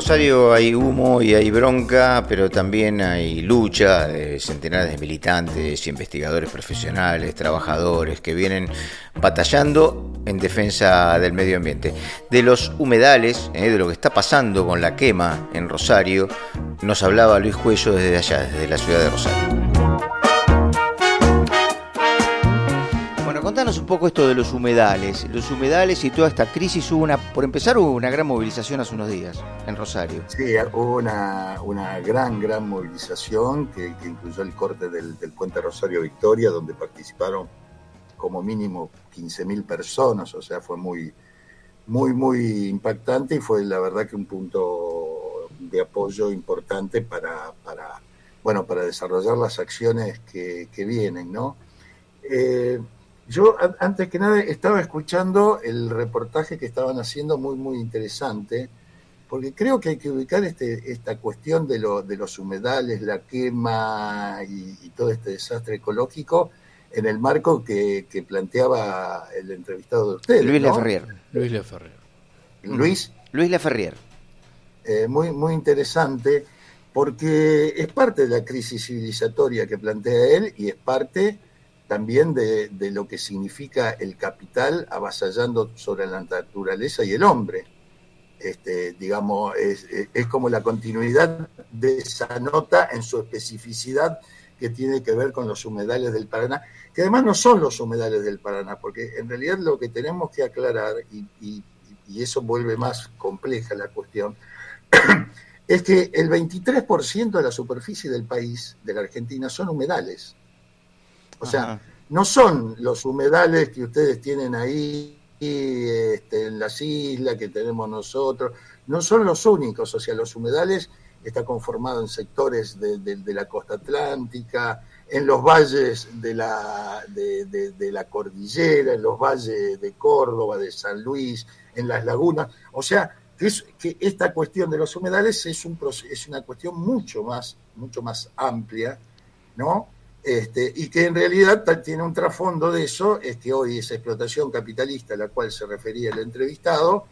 Rosario hay humo y hay bronca, pero también hay lucha de centenares de militantes, investigadores profesionales, trabajadores que vienen batallando en defensa del medio ambiente. De los humedales, eh, de lo que está pasando con la quema en Rosario, nos hablaba Luis Cuello desde allá, desde la ciudad de Rosario. Contanos un poco esto de los humedales. Los humedales y toda esta crisis hubo una, por empezar, hubo una gran movilización hace unos días en Rosario. Sí, hubo una, una gran, gran movilización que, incluyó el corte del, puente Rosario Victoria, donde participaron como mínimo 15.000 personas, o sea, fue muy, muy, muy impactante y fue la verdad que un punto de apoyo importante para, para bueno, para desarrollar las acciones que, vienen, ¿no? Eh, yo, antes que nada, estaba escuchando el reportaje que estaban haciendo, muy, muy interesante, porque creo que hay que ubicar este, esta cuestión de, lo, de los humedales, la quema y, todo este desastre ecológico en el marco que, planteaba el entrevistado de ustedes. Luis Laferrier. Luis Laferrier. Luis. Luis Laferrier. Eh, muy, muy interesante, porque es parte de la crisis civilizatoria que plantea él y es parte también de, lo que significa el capital avasallando sobre la naturaleza y el hombre. Este, digamos, es, como la continuidad de esa nota en su especificidad que tiene que ver con los humedales del Paraná, que además no son los humedales del Paraná, porque en realidad lo que tenemos que aclarar, y, y eso vuelve más compleja la cuestión, es que el 23% de la superficie del país, de la Argentina, son humedales. O sea, no son los humedales que ustedes tienen ahí este, en las islas que tenemos nosotros, no son los únicos, o sea, los humedales están conformados en sectores de, la costa atlántica, en los valles de la, de, la cordillera, en los valles de Córdoba, de San Luis, en las lagunas, o sea, que, es, que esta cuestión de los humedales es, un, es una cuestión mucho más, mucho más amplia, ¿no? Este, y que en realidad tiene un trasfondo de eso, es que hoy esa explotación capitalista a la cual se refería el entrevistado,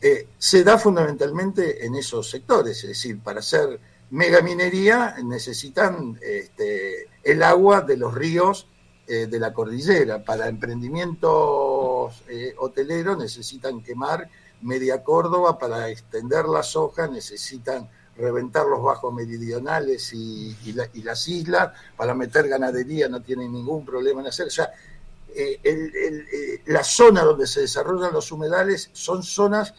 eh, se da fundamentalmente en esos sectores, es decir, para hacer megaminería necesitan este, el agua de los ríos eh, de la cordillera, para emprendimientos eh, hoteleros necesitan quemar media Córdoba, para extender la soja necesitan reventar los bajos meridionales y, las islas, para meter ganadería no tienen ningún problema en hacer. O sea, eh, eh, la zona donde se desarrollan los humedales son zonas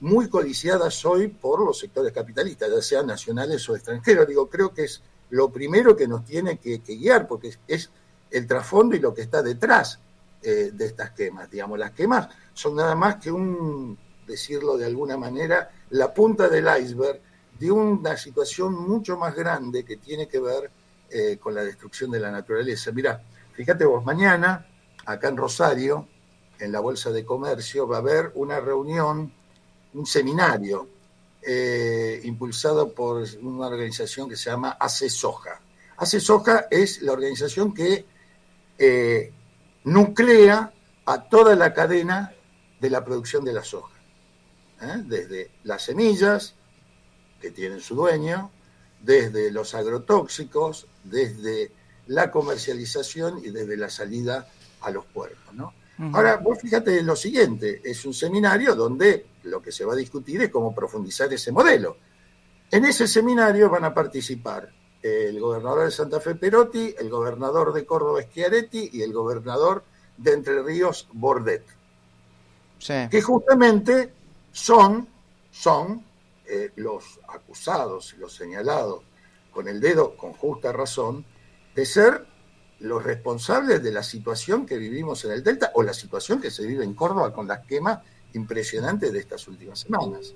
muy codiciadas hoy por los sectores capitalistas, ya sean nacionales o extranjeros. Digo, creo que es lo primero que nos tiene que, guiar, porque es, el trasfondo y lo que está detrás eh, de estas quemas. Digamos, las quemas son nada más que un, decirlo de alguna manera, la punta del iceberg de una situación mucho más grande que tiene que ver eh, con la destrucción de la naturaleza. Mira, fíjate vos, mañana, acá en Rosario, en la Bolsa de Comercio, va a haber una reunión, un seminario, eh, impulsado por una organización que se llama ACE Soja. ACE Soja es la organización que eh, nuclea a toda la cadena de la producción de la soja, desde las semillas, que tienen su dueño, desde los agrotóxicos, desde la comercialización y desde la salida a los puertos. ¿no? Ahora, vos fíjate lo siguiente, es un seminario donde lo que se va a discutir es cómo profundizar ese modelo. En ese seminario van a participar el gobernador de Santa Fe Perotti, el gobernador de Córdoba Schiaretti y el gobernador de Entre Ríos Bordet. Que justamente son, son eh, los acusados y los señalados con el dedo, con justa razón, de ser los responsables de la situación que vivimos en el Delta o la situación que se vive en Córdoba con las quemas impresionantes de estas últimas semanas.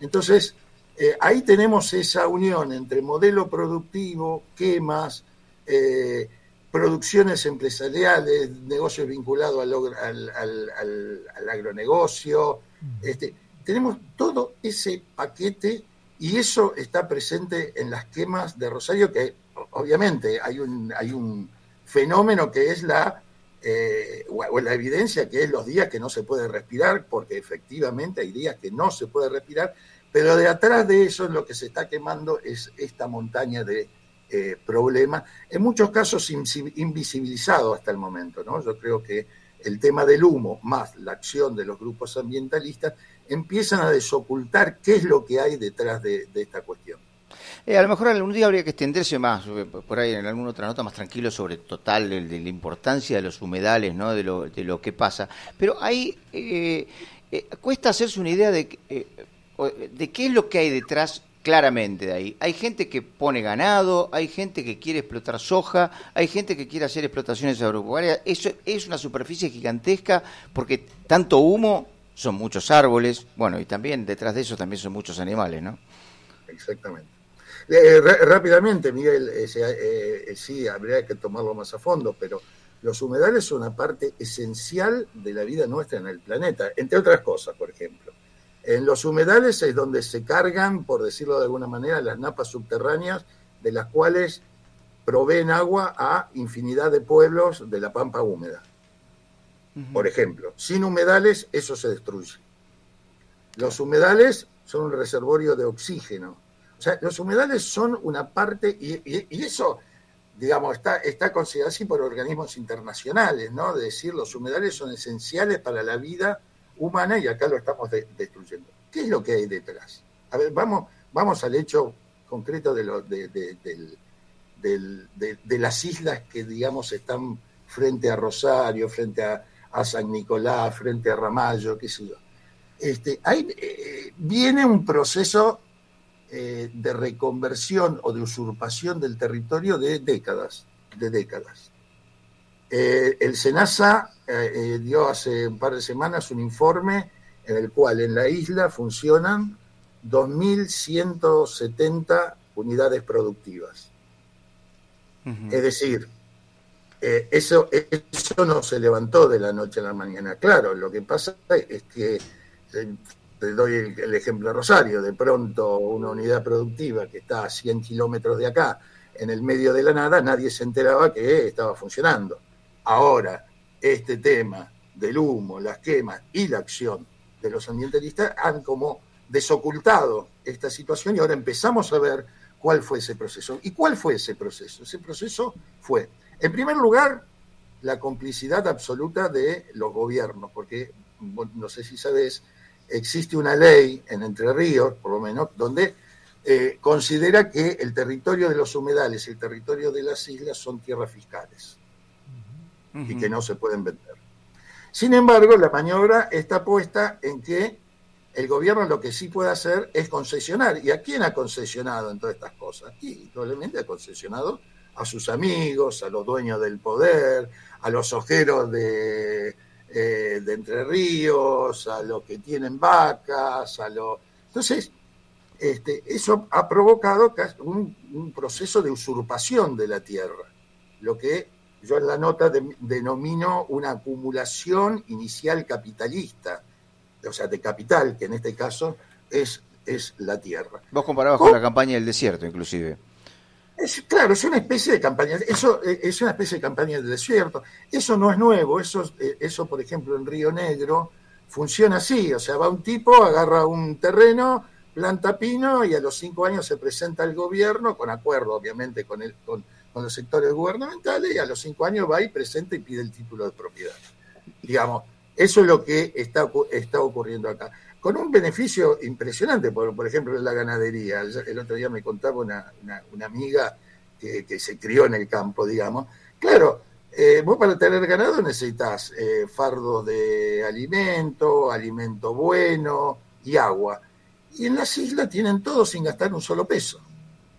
Entonces, eh, ahí tenemos esa unión entre modelo productivo, quemas, eh, producciones empresariales, negocios vinculados al, al agronegocio, este, tenemos todo ese paquete y eso está presente en las quemas de Rosario, que obviamente hay un, hay un fenómeno que es la, eh, o la evidencia que es los días que no se puede respirar, porque efectivamente hay días que no se puede respirar, Pero de atrás de eso lo que se está quemando es esta montaña de eh, problemas, en muchos casos invisibilizado hasta el momento. ¿no? Yo creo que el tema del humo más la acción de los grupos ambientalistas empiezan a desocultar qué es lo que hay detrás de, esta cuestión. Eh, a lo mejor algún día habría que extenderse más, eh, por ahí en alguna otra nota más tranquilo sobre total de, la importancia de los humedales, ¿no? de, lo, de lo que pasa. Pero ahí eh, cuesta hacerse una idea de, de qué es lo que hay detrás claramente de ahí. Hay gente que pone ganado, hay gente que quiere explotar soja, hay gente que quiere hacer explotaciones agropecuarias. Eso es una superficie gigantesca porque tanto humo son muchos árboles, bueno, y también detrás de eso también son muchos animales, ¿no? Exactamente. Eh, rápidamente, Miguel, eh, eh, sí, habría que tomarlo más a fondo, pero los humedales son una parte esencial de la vida nuestra en el planeta, entre otras cosas, por ejemplo. En los humedales es donde se cargan, por decirlo de alguna manera, las napas subterráneas, de las cuales proveen agua a infinidad de pueblos de la pampa húmeda. Por ejemplo, sin humedales eso se destruye. Los humedales son un reservorio de oxígeno. O sea, los humedales son una parte, y, eso, digamos, está, está considerado así por organismos internacionales, ¿no? De decir, los humedales son esenciales para la vida humana y acá lo estamos destruyendo. ¿Qué es lo que hay detrás? A ver, vamos, vamos al hecho concreto de, lo, de, de, las islas que, digamos, están frente a Rosario, frente a, San Nicolás, frente a Ramallo, qué sé yo. Este, hay, eh, viene un proceso eh, de reconversión o de usurpación del territorio de décadas, de décadas. Eh, el SENASA eh, eh, dio hace un par de semanas un informe en el cual en la isla funcionan 2.170 unidades productivas. Es decir, eso, eso no se levantó de la noche a la mañana. Claro, lo que pasa es que, te doy el, el ejemplo de Rosario, de pronto una unidad productiva que está a 100 kilómetros de acá, en el medio de la nada, nadie se enteraba que estaba funcionando. Ahora, este tema del humo, las quemas y la acción de los ambientalistas han como desocultado esta situación y ahora empezamos a ver cuál fue ese proceso. ¿Y cuál fue ese proceso? Ese proceso fue, en primer lugar, la complicidad absoluta de los gobiernos, porque no sé si sabes, existe una ley en Entre Ríos, por lo menos, donde eh, considera que el territorio de los humedales y el territorio de las islas son tierras fiscales y que no se pueden vender. Sin embargo, la maniobra está puesta en que el gobierno lo que sí puede hacer es concesionar. ¿Y a quién ha concesionado en todas estas cosas? Y probablemente ha concesionado a sus amigos, a los dueños del poder, a los ojeros de, eh, de Entre Ríos, a los que tienen vacas, a los... Entonces, este, eso ha provocado un, un, proceso de usurpación de la tierra, lo que yo en la nota denomino una acumulación inicial capitalista, o sea, de capital, que en este caso es, es la tierra. Vos comparabas con la campaña del desierto, inclusive. Es, claro, es una especie de campaña, eso eh, es una especie de campaña del desierto. Eso no es nuevo, eso, eh, eso por ejemplo en Río Negro funciona así, o sea, va un tipo, agarra un terreno, planta pino y a los cinco años se presenta al gobierno, con acuerdo obviamente con, el, con, con los sectores gubernamentales y a los cinco años va y presenta y pide el título de propiedad. Digamos, eso es lo que está, está ocurriendo acá. Con un beneficio impresionante, por, por ejemplo, en la ganadería. El otro día me contaba una, amiga que, se crió en el campo, digamos. Claro, eh, vos para tener ganado necesitas eh, fardos de alimento, alimento bueno y agua. Y en las islas tienen todo sin gastar un solo peso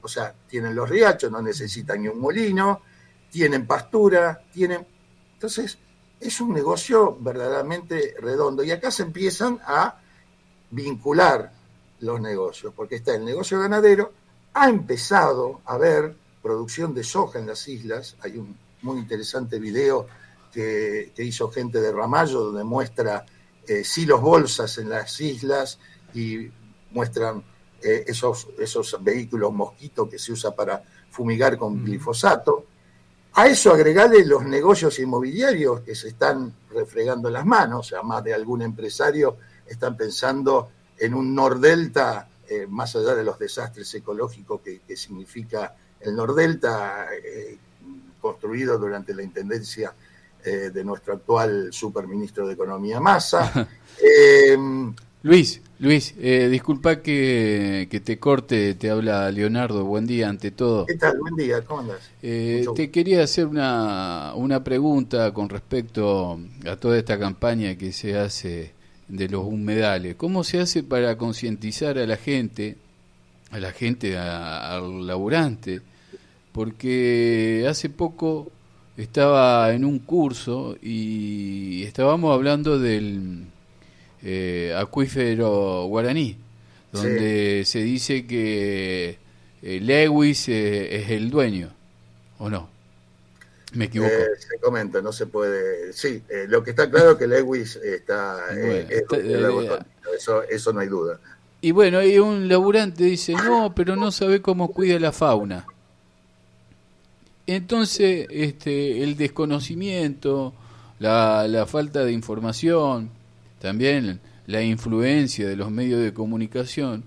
o sea, tienen los riachos, no necesitan ni un molino, tienen pastura, tienen... Entonces, es un negocio verdaderamente redondo. Y acá se empiezan a vincular los negocios, porque está el negocio ganadero, ha empezado a haber producción de soja en las islas, hay un muy interesante video que, hizo gente de Ramallo, donde muestra eh, silos bolsas en las islas y muestran eh, esos, esos vehículos mosquitos que se usa para fumigar con glifosato. A eso agregarle los negocios inmobiliarios que se están refregando las manos, o sea, más de algún empresario están pensando en un Nordelta más allá de los desastres ecológicos que, significa el Nordelta, construido durante la intendencia de nuestro actual superministro de Economía Massa. Luis, Luis, eh, disculpa que, te corte, te habla Leonardo, buen día ante todo. ¿Qué tal? Buen día, ¿cómo andas? Eh, te quería hacer una, una pregunta con respecto a toda esta campaña que se hace de los humedales. ¿Cómo se hace para concientizar a la gente, a la gente, al laburante? Porque hace poco estaba en un curso y estábamos hablando del eh, acuífero guaraní, donde se dice que eh, Lewis eh, es el dueño, ¿o no? Me equivoco. Eh, se comenta, no se puede. Sí, lo que está claro es que Lewis está. eso, eso no hay duda. Y bueno, y un laburante dice, no, pero no sabe cómo cuida la fauna. Entonces, este, el desconocimiento, la, la falta de información, también la influencia de los medios de comunicación,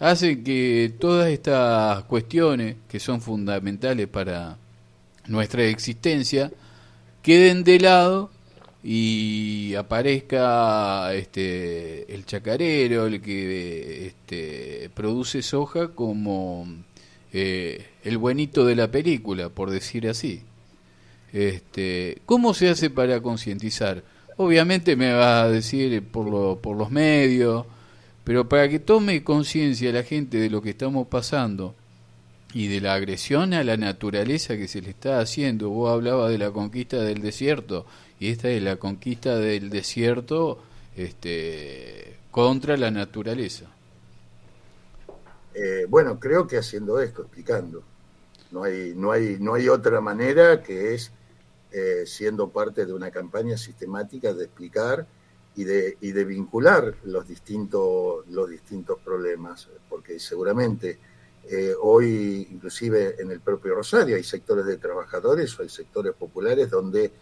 hace que todas estas cuestiones que son fundamentales para nuestra existencia queden de lado y aparezca este el chacarero, el que este, produce soja como eh, el buenito de la película, por decir así. Este, ¿Cómo se hace para concientizar? Obviamente me va a decir por, por los medios, pero para que tome conciencia la gente de lo que estamos pasando y de la agresión a la naturaleza que se le está haciendo. Vos hablabas de la conquista del desierto y esta es la conquista del desierto este, contra la naturaleza. Eh, bueno, creo que haciendo esto, explicando. No hay, no hay, no hay otra manera que es eh, siendo parte de una campaña sistemática de explicar y de, y de vincular los distintos, los distintos problemas, porque seguramente eh, hoy, inclusive en el propio Rosario, hay sectores de trabajadores o hay sectores populares donde,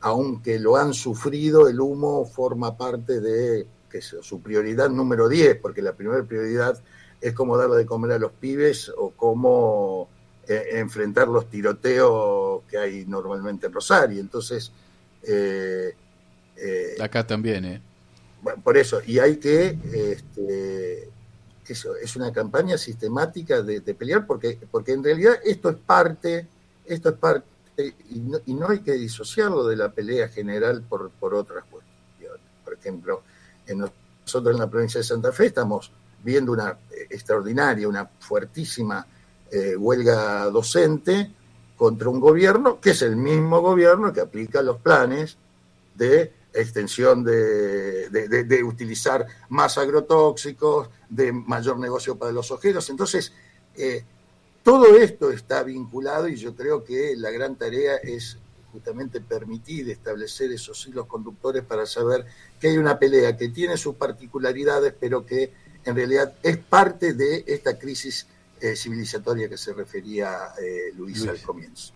aunque lo han sufrido, el humo forma parte de que su prioridad número 10, porque la primera prioridad es cómo darle de comer a los pibes o cómo eh, enfrentar los tiroteos que hay normalmente en Rosario. Entonces. Eh, Acá también, ¿eh? Bueno, por eso, y hay que. Este, es una campaña sistemática de, pelear, porque, porque en realidad esto es parte. Esto es parte. Y no, hay que disociarlo de la pelea general por, por otras cuestiones. Por ejemplo, nosotros en la provincia de Santa Fe estamos viendo una extraordinaria, una fuertísima eh, huelga docente contra un gobierno que es el mismo gobierno que aplica los planes de extensión de, de, utilizar más agrotóxicos, de mayor negocio para los ojeros. Entonces, eh, todo esto está vinculado y yo creo que la gran tarea es justamente permitir establecer esos hilos conductores para saber que hay una pelea que tiene sus particularidades, pero que en realidad es parte de esta crisis eh, civilizatoria que se refería eh, Luis, al comienzo.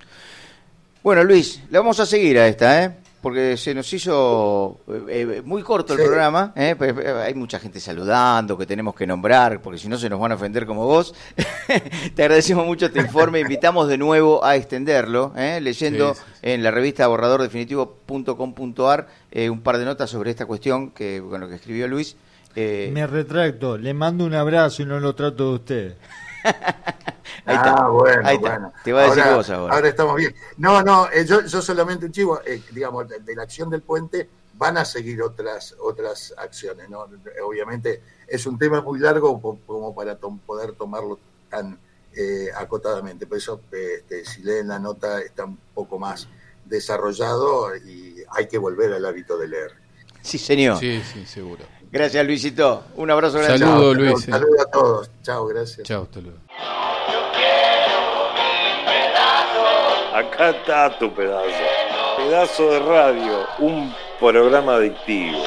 Bueno, Luis, le vamos a seguir a esta, ¿eh? Porque se nos hizo eh, muy corto el programa. Pues, hay mucha gente saludando que tenemos que nombrar, porque si no se nos van a ofender como vos. Te agradecemos mucho este informe. Invitamos de nuevo a extenderlo, leyendo en la revista borradordefinitivo.com.ar un par de notas sobre esta cuestión que, bueno, que escribió Luis. Me retracto, le mando un abrazo y no lo trato de usted. Ah, bueno, bueno. Te va a decir ahora, ahora. estamos bien. No, no, eh, yo, solamente un chivo, eh, digamos, de, la acción del puente van a seguir otras otras acciones, ¿no? Obviamente es un tema muy largo como para poder tomarlo tan eh, acotadamente. Por eso, este, si leen la nota, está un poco más desarrollado y hay que volver al hábito de leer. Sí, señor. Sí, sí, seguro. Gracias, Luisito. Un abrazo grande. Saludos, Luis. Saludos a todos. Chao, gracias. Chao, hasta luego. Acá está tu pedazo. Pedazo de radio, un programa adictivo.